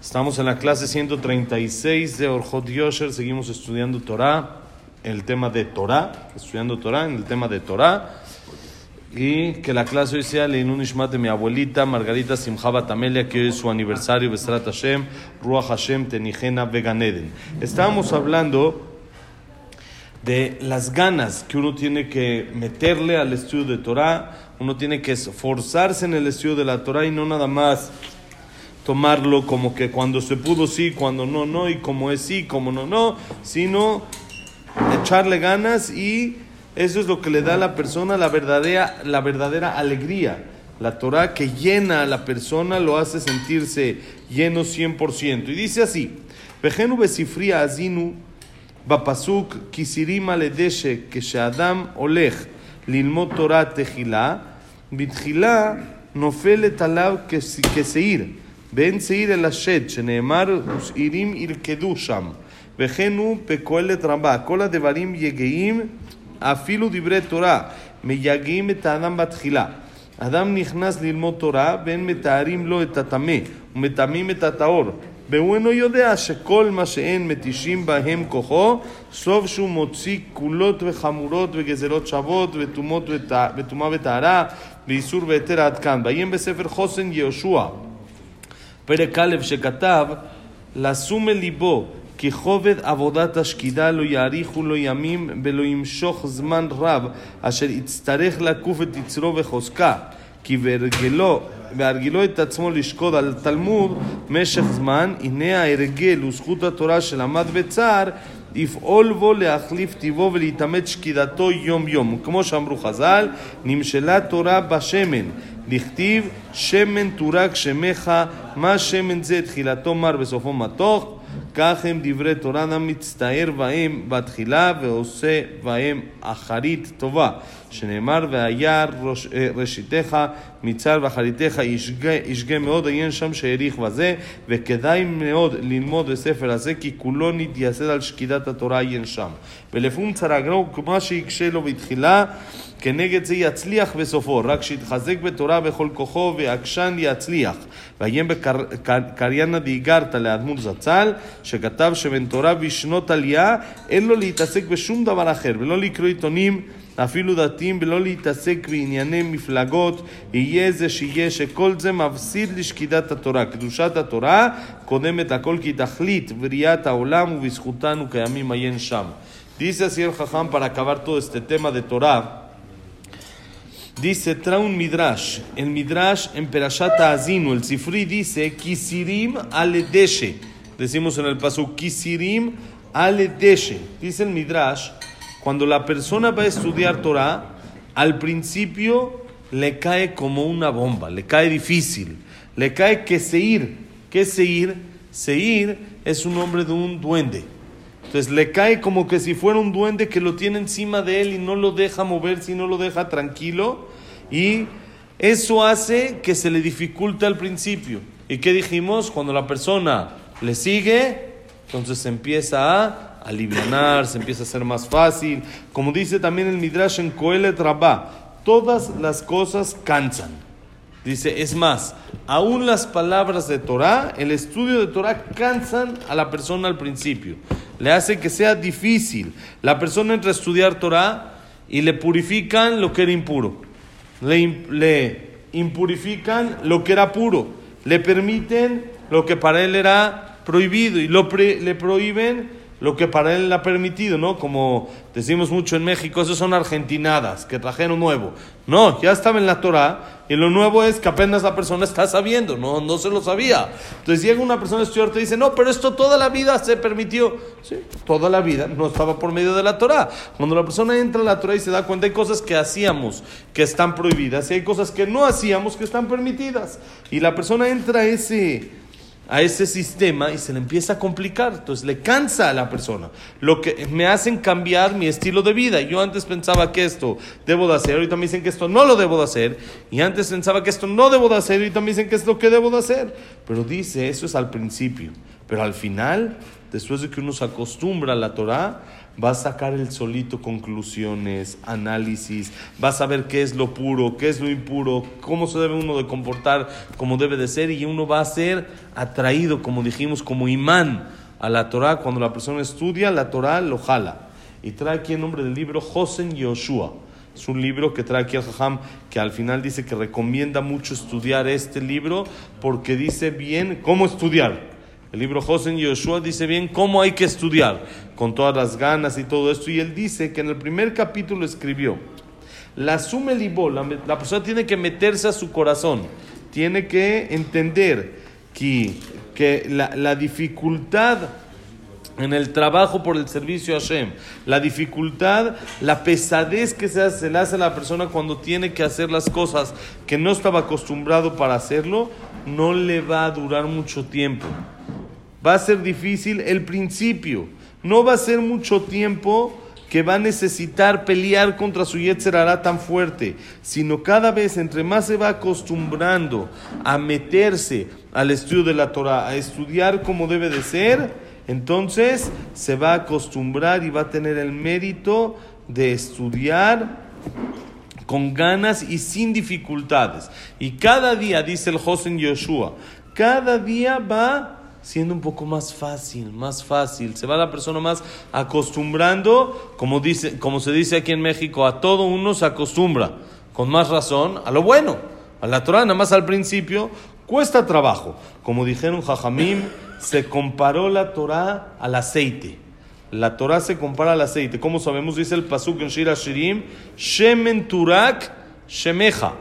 Estamos en la clase 136 de Orjot Yosher. Seguimos estudiando Torah, el tema de Torah, estudiando Torah en el tema de Torah. Y que la clase hoy sea Leinun Ishmat de mi abuelita Margarita Simjaba Tamelia, que hoy es su aniversario, Besrat Hashem, Ruach Hashem, Tenijena, Veganeden. Estábamos hablando de las ganas que uno tiene que meterle al estudio de Torah uno tiene que esforzarse en el estudio de la Torah y no nada más tomarlo como que cuando se pudo sí, cuando no, no, y como es sí, como no, no, sino echarle ganas y eso es lo que le da a la persona la verdadera, la verdadera alegría. La Torah que llena a la persona lo hace sentirse lleno 100%. Y dice así, Vejenu besifria azinu bapasuk kisirima ledeshe adam olech lilmot Torah tejilá בתחילה נופלת עליו כשעיר, ואין שעיר אלא שד, שנאמר ושעירים ירקדו שם. וכן הוא בקהלת רבה, כל הדברים יגעים, אפילו דברי תורה, מייגעים את האדם בתחילה. אדם נכנס ללמוד תורה, ואין מתארים לו את הטמא, ומטמאים את הטהור. והוא אינו יודע שכל מה שאין מתישים בהם כוחו, סוף שהוא מוציא כולות וחמורות וגזרות שוות וטומאה וטהרה ואיסור והיתר עד כאן. ועיין בספר חוסן יהושע, פרק א' שכתב, לשום אל ליבו כי כובד עבודת השקידה לא יאריכו לו ימים ולא ימשוך זמן רב אשר יצטרך לקוף את יצרו וחוזקה כי בהרגלו והרגילו את עצמו לשקוד על תלמוד משך זמן, הנה ההרגל וזכות התורה שלמד בצער, לפעול בו להחליף טיבו ולהתאמץ שקידתו יום יום. כמו שאמרו חז"ל, נמשלה תורה בשמן, לכתיב שמן תורק שמך, מה שמן זה תחילתו מר בסופו מתוך כך הם דברי תורה מצטער בהם בתחילה ועושה בהם אחרית טובה, שנאמר והיה ראש, ראשיתך מצר ואחריתך ישגה, ישגה מאוד, עיין שם שהעריך בזה, וכדאי מאוד ללמוד בספר הזה, כי כולו נתייסד על שקידת התורה עיין שם. ולפום צרגרו, מה שיקשה לו בתחילה, כנגד זה יצליח בסופו, רק שיתחזק בתורה בכל כוחו ועקשן יצליח. ועיין בקריינה דאיגרתא לאדמות זצ"ל, שכתב שבן תורה בשנות עלייה, אין לו להתעסק בשום דבר אחר, ולא לקרוא עיתונים אפילו דתיים, ולא להתעסק בענייני מפלגות, יהיה זה שיהיה שכל זה מפסיד לשקידת התורה. קדושת התורה קודמת הכל כי תכלית בריאת העולם ובזכותנו קיימים עיין שם. Dice así el Jajam para acabar todo este tema de Torah. Dice, trae un midrash. El midrash en Perashat Azinu, el Sifri dice, Kisirim aledeshe. Decimos en el paso, Kisirim aledeshe. Dice el midrash, cuando la persona va a estudiar Torah, al principio le cae como una bomba, le cae difícil, le cae que seir. ¿Qué es seir? Seir es un nombre de un duende. Entonces le cae como que si fuera un duende que lo tiene encima de él y no lo deja moverse y no lo deja tranquilo. Y eso hace que se le dificulte al principio. ¿Y qué dijimos? Cuando la persona le sigue, entonces se empieza a aliviar, se empieza a ser más fácil. Como dice también el Midrash en Kohelet Rabbah, todas las cosas cansan. Dice, es más, aún las palabras de Torah, el estudio de Torah cansan a la persona al principio le hace que sea difícil. La persona entra a estudiar Torah y le purifican lo que era impuro. Le, impurifican lo que era puro. Le permiten lo que para él era prohibido y lo le prohíben lo que para él ha permitido, ¿no? Como decimos mucho en México, eso son argentinadas que trajeron nuevo. No, ya estaba en la Torah y lo nuevo es que apenas la persona está sabiendo, no, no se lo sabía. Entonces llega una persona a estudiar y dice, no, pero esto toda la vida se permitió. Sí, toda la vida no estaba por medio de la Torah. Cuando la persona entra en la Torah y se da cuenta, hay cosas que hacíamos que están prohibidas y hay cosas que no hacíamos que están permitidas. Y la persona entra a ese a ese sistema y se le empieza a complicar. Entonces le cansa a la persona. Lo que me hacen cambiar mi estilo de vida. Yo antes pensaba que esto debo de hacer, ahorita me dicen que esto no lo debo de hacer. Y antes pensaba que esto no debo de hacer, ahorita me dicen que es lo que debo de hacer. Pero dice, eso es al principio. Pero al final después de que uno se acostumbra a la Torah, va a sacar el solito conclusiones, análisis, va a saber qué es lo puro, qué es lo impuro, cómo se debe uno de comportar como debe de ser y uno va a ser atraído, como dijimos, como imán a la Torah. Cuando la persona estudia, la Torah lo jala. Y trae aquí el nombre del libro Josen Yoshua. Es un libro que trae aquí el Jajam, que al final dice que recomienda mucho estudiar este libro porque dice bien cómo estudiar. El libro Josen Yoshua dice bien cómo hay que estudiar, con todas las ganas y todo esto. Y él dice que en el primer capítulo escribió, la sume libó, la, persona tiene que meterse a su corazón, tiene que entender que, que la, la dificultad en el trabajo por el servicio a Hashem, la dificultad, la pesadez que se, hace, se le hace a la persona cuando tiene que hacer las cosas que no estaba acostumbrado para hacerlo, no le va a durar mucho tiempo. Va a ser difícil el principio. No va a ser mucho tiempo que va a necesitar pelear contra su Yetzer hará tan fuerte, sino cada vez entre más se va acostumbrando a meterse al estudio de la Torah, a estudiar como debe de ser, entonces se va a acostumbrar y va a tener el mérito de estudiar con ganas y sin dificultades. Y cada día, dice el Josen Yoshua, cada día va siendo un poco más fácil, más fácil. Se va la persona más acostumbrando, como, dice, como se dice aquí en México, a todo uno se acostumbra, con más razón, a lo bueno. A la Torah, nada más al principio, cuesta trabajo. Como dijeron Jajamim, se comparó la Torah al aceite. La Torah se compara al aceite. ¿Cómo sabemos? Dice el Pasuk en Shira Shirim, Shemen Turak Shemeja.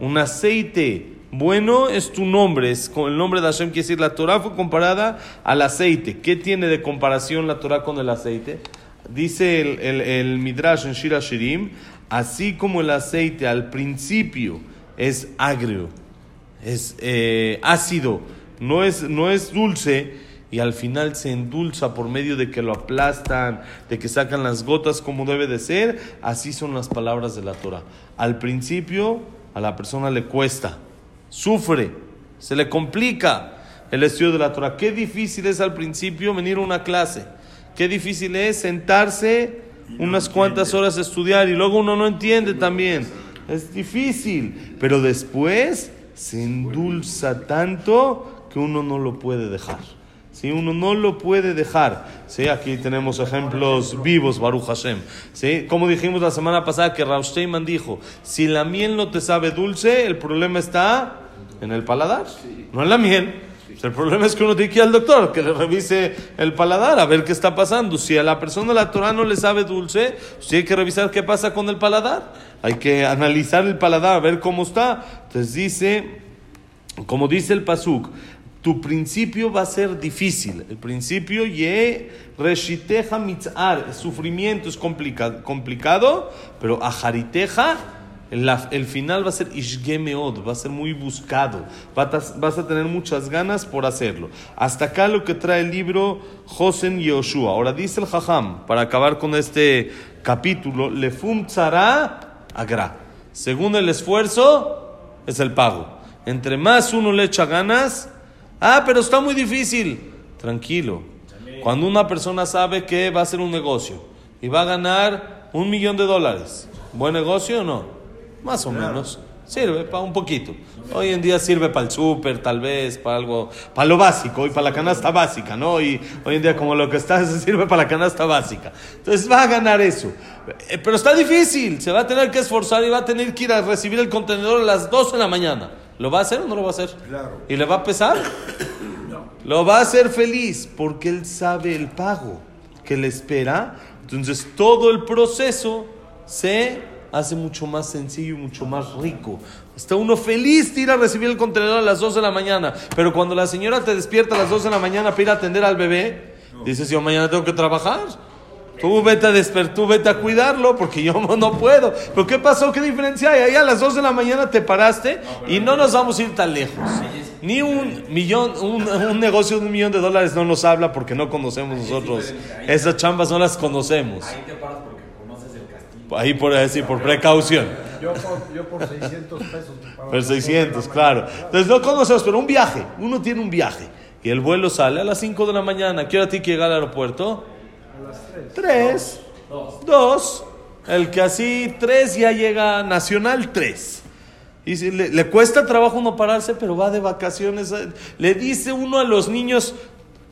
Un aceite bueno es tu nombre, es con el nombre de Hashem, quiere decir, la Torah fue comparada al aceite. ¿Qué tiene de comparación la Torah con el aceite? Dice el, el, Midrash en Shira Shirim, así como el aceite al principio es agrio, es eh, ácido, no es, no es dulce, y al final se endulza por medio de que lo aplastan, de que sacan las gotas como debe de ser, así son las palabras de la Torah. Al principio a la persona le cuesta, sufre, se le complica el estudio de la Torah. Qué difícil es al principio venir a una clase, qué difícil es sentarse unas cuantas horas a estudiar y luego uno no entiende también. Es difícil, pero después se endulza tanto que uno no lo puede dejar. ¿Sí? Uno no lo puede dejar. ¿sí? Aquí tenemos ejemplos vivos, Baruch Hashem. ¿sí? Como dijimos la semana pasada que Rav Steinman dijo, si la miel no te sabe dulce, el problema está en el paladar, no en la miel. El problema es que uno tiene que ir al doctor, que le revise el paladar, a ver qué está pasando. Si a la persona la Torah no le sabe dulce, pues tiene que revisar qué pasa con el paladar. Hay que analizar el paladar, a ver cómo está. Entonces dice, como dice el Pasuk, tu principio va a ser difícil. El principio, ye reshiteja mitzar, sufrimiento es complicado, complicado pero ajariteja, el, el final va a ser ishgemeod, va a ser muy buscado. Vas, a tener muchas ganas por hacerlo. Hasta acá lo que trae el libro Josen Yoshua. Ahora dice el Jajam, para acabar con este capítulo, lefum tzara agra. Según el esfuerzo, es el pago. Entre más uno le echa ganas, Ah, pero está muy difícil. Tranquilo. Cuando una persona sabe que va a hacer un negocio y va a ganar un millón de dólares, ¿buen negocio o no? Más o menos. Sirve para un poquito. Hoy en día sirve para el súper, tal vez, para algo, para lo básico y para la canasta básica, ¿no? Y hoy en día como lo que está se sirve para la canasta básica. Entonces va a ganar eso. Eh, Pero está difícil, se va a tener que esforzar y va a tener que ir a recibir el contenedor a las 2 de la mañana. ¿Lo va a hacer o no lo va a hacer? Claro. ¿Y le va a pesar? Lo va a hacer feliz porque él sabe el pago que le espera. Entonces todo el proceso se hace mucho más sencillo y mucho más rico. Está uno feliz de ir a recibir el contenedor a las 2 de la mañana. Pero cuando la señora te despierta a las 2 de la mañana para ir a atender al bebé, dices, yo mañana tengo que trabajar. Tú vete a despertar, tú vete a cuidarlo porque yo no puedo. ¿Pero qué pasó? ¿Qué diferencia hay? Ahí a las 2 de la mañana te paraste y no nos vamos a ir tan lejos. Ni un millón, un, un negocio de un millón de dólares no nos habla porque no conocemos nosotros. Esas chambas no las conocemos. Ahí te paras porque conoces el castillo. Ahí por decir, por precaución. Yo por, yo por 600 pesos. Por las 600, dos de la claro. Entonces no conocemos, pero un viaje. Uno tiene un viaje. Y el vuelo sale a las 5 de la mañana. ¿Qué hora tiene que llegar al aeropuerto? A las 3. 3. 2. El que así 3 ya llega nacional 3. Y si le, cuesta trabajo no pararse, pero va de vacaciones. eh, Le dice uno a los niños,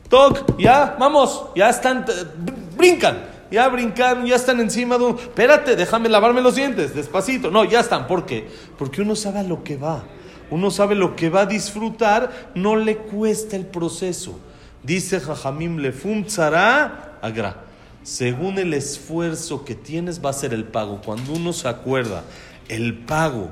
Toc, ya, vamos, ya están, eh, br- brincan. Ya brincaron, ya están encima de un... Espérate, déjame lavarme los dientes, despacito. No, ya están. ¿Por qué? Porque uno sabe a lo que va. Uno sabe lo que va a disfrutar, no le cuesta el proceso. Dice Jajamim Lefum Tzara Agra. Según el esfuerzo que tienes, va a ser el pago. Cuando uno se acuerda, el pago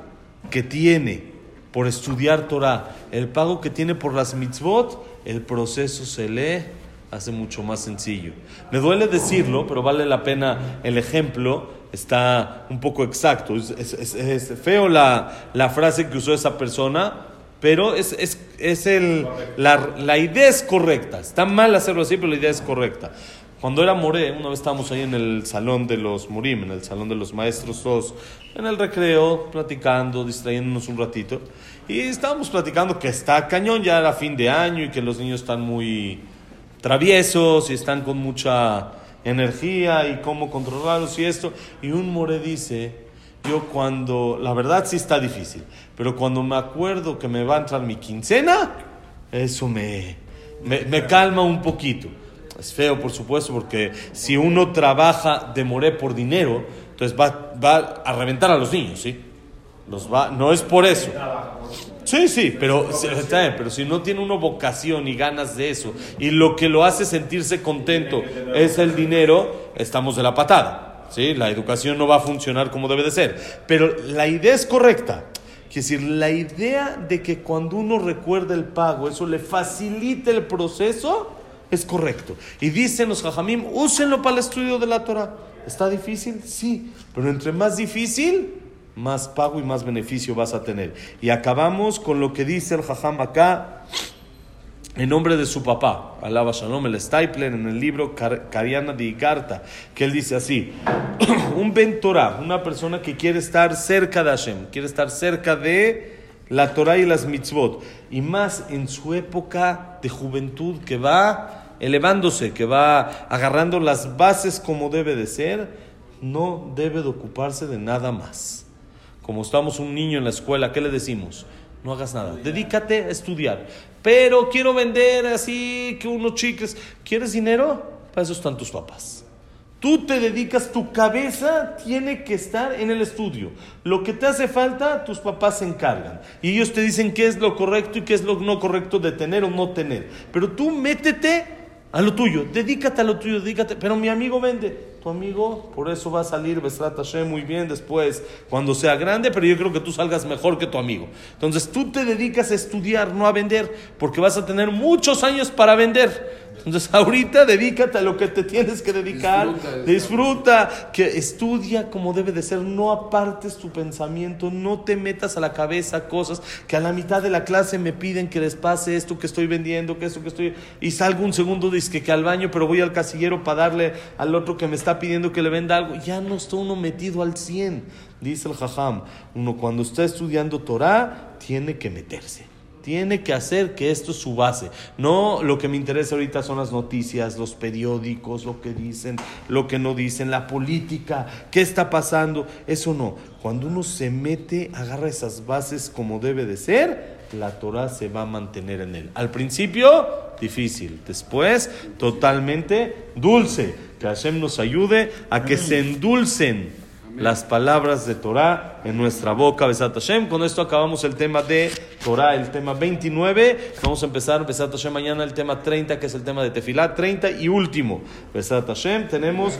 que tiene por estudiar Torah, el pago que tiene por las mitzvot, el proceso se lee, hace mucho más sencillo. Me duele decirlo, pero vale la pena el ejemplo, está un poco exacto. Es, es- es- feo la, la frase que usó esa persona, pero es, es, es el, la, la idea es correcta. Está mal hacerlo así, pero la idea es correcta. Cuando era Moré, una vez estábamos ahí en el salón de los Morim, en el salón de los maestros todos, en el recreo, platicando, distrayéndonos un ratito. Y estábamos platicando que está cañón, ya era fin de año y que los niños están muy traviesos y están con mucha energía y cómo controlarlos y esto. Y un Moré dice, yo cuando, la verdad sí está difícil, pero cuando me acuerdo que me va a entrar mi quincena, eso me, me, me calma un poquito. Es feo, por supuesto, porque si uno trabaja de moré por dinero, entonces va, va a reventar a los niños, ¿sí? Los va, no es por eso. Sí, sí, pero, pero si no tiene uno vocación y ganas de eso, y lo que lo hace sentirse contento es el dinero, estamos de la patada. ¿Sí? La educación no va a funcionar como debe de ser. Pero la idea es correcta. Quiere decir, la idea de que cuando uno recuerda el pago, eso le facilita el proceso, es correcto. Y dicen los jajamim, úsenlo para el estudio de la Torah. ¿Está difícil? Sí, pero entre más difícil, más pago y más beneficio vas a tener. Y acabamos con lo que dice el jajam acá, en nombre de su papá, Alaba Shalom, el Stapler, en el libro Car- Cariana de Icarta, que él dice así, un Torah, una persona que quiere estar cerca de Hashem, quiere estar cerca de la Torah y las mitzvot, y más en su época de juventud que va elevándose, que va agarrando las bases como debe de ser, no debe de ocuparse de nada más. Como estamos un niño en la escuela, ¿qué le decimos? No hagas nada, dedícate a estudiar. Pero quiero vender así, que unos chicos. ¿Quieres dinero? Para eso están tus papás. Tú te dedicas, tu cabeza tiene que estar en el estudio. Lo que te hace falta, tus papás se encargan. Y ellos te dicen qué es lo correcto y qué es lo no correcto de tener o no tener. Pero tú métete a lo tuyo, dedícate a lo tuyo, dedícate. Pero mi amigo vende. Tu amigo, por eso va a salir Besrat Hashem muy bien después, cuando sea grande, pero yo creo que tú salgas mejor que tu amigo. Entonces tú te dedicas a estudiar, no a vender, porque vas a tener muchos años para vender. Entonces ahorita dedícate a lo que te tienes que dedicar, Disfruta, disfruta, que estudia como debe de ser, no apartes tu pensamiento, no te metas a la cabeza cosas que a la mitad de la clase me piden que les pase esto que estoy vendiendo, que esto que estoy, y salgo un segundo disque que al baño, pero voy al casillero para darle al otro que me está pidiendo que le venda algo, ya no está uno metido al 100, dice el jajam, uno cuando está estudiando Torah tiene que meterse. Tiene que hacer que esto es su base. No lo que me interesa ahorita son las noticias, los periódicos, lo que dicen, lo que no dicen, la política, qué está pasando. Eso no. Cuando uno se mete, agarra esas bases como debe de ser, la Torah se va a mantener en él. Al principio, difícil. Después, totalmente dulce. Que Hashem nos ayude a que se endulcen las palabras de Torah en nuestra boca, Besat Hashem. Con esto acabamos el tema de Torah, el tema 29. Vamos a empezar, Besat Hashem, mañana el tema 30, que es el tema de Tefilá, 30 y último. Besat Hashem, tenemos,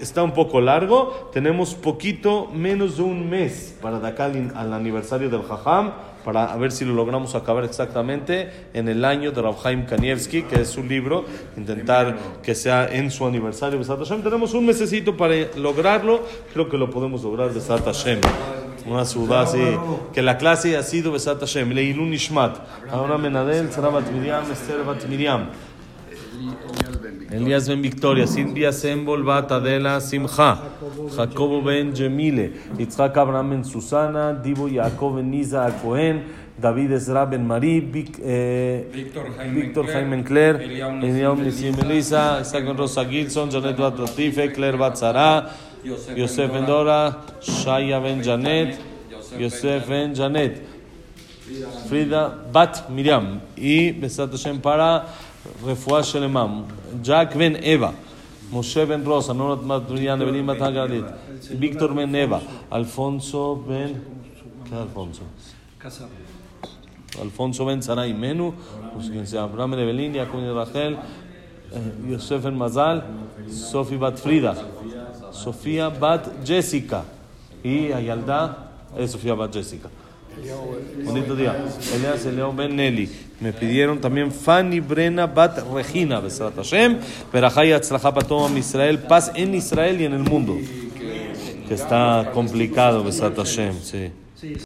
está un poco largo, tenemos poquito menos de un mes para de acá al, al aniversario del Jajam, para a ver si lo logramos acabar exactamente en el año de Rav Chaim Kanievski, que es su libro, intentar que sea en su aniversario, Besat Hashem. Tenemos un mesecito para lograrlo, creo que lo podemos lograr, Besat Hashem. Una ciudad así, que la clase ha sido Besat Hashem, Leilun Nishmat, ahora Menadel, Sara Bat Miriam, Esther Bat Miriam. Elías ben Victoria, Silvia Sembol bat Adela Simcha, Jacobo ben Gemile, Yitzhak Abraham ben Susana, Divo Yaakov ben Niza Cohen, David Ezra Ben Marí, eh, Víctor Jaime Cler, Nissim Nissim Elisa, Isaac Ben Rosa Gilson, Janet Bat Latife, Claire Bat Yosef Ben Dora, Shaya Ben Janet, Yosef Ben Janet, Frida Bat Miriam y Besat Hashem para Refuah Shelemam, Jack Ben Eva, Moshe Ben Rosa, Evelyn Bat Hagarit, Víctor Ben Eva, Alfonso Ben. ¿Qué Alfonso? Alfonso Ben Sarai Menu, pues quien sea, Ben Evelyn, Jacob Ben Rachel, eh, Yosef Ben Mazal, Sofi Bat Frida, Sofía Bat Jessica y Bonito día. Elias Eleo Ben Nelly. Me pidieron también Fanny Brena Bat Regina, Besrat Hashem, Berajá y Atzlajá para todo Israel, paz en Israel y en el mundo. Que está complicado, Besrat Hashem, sí.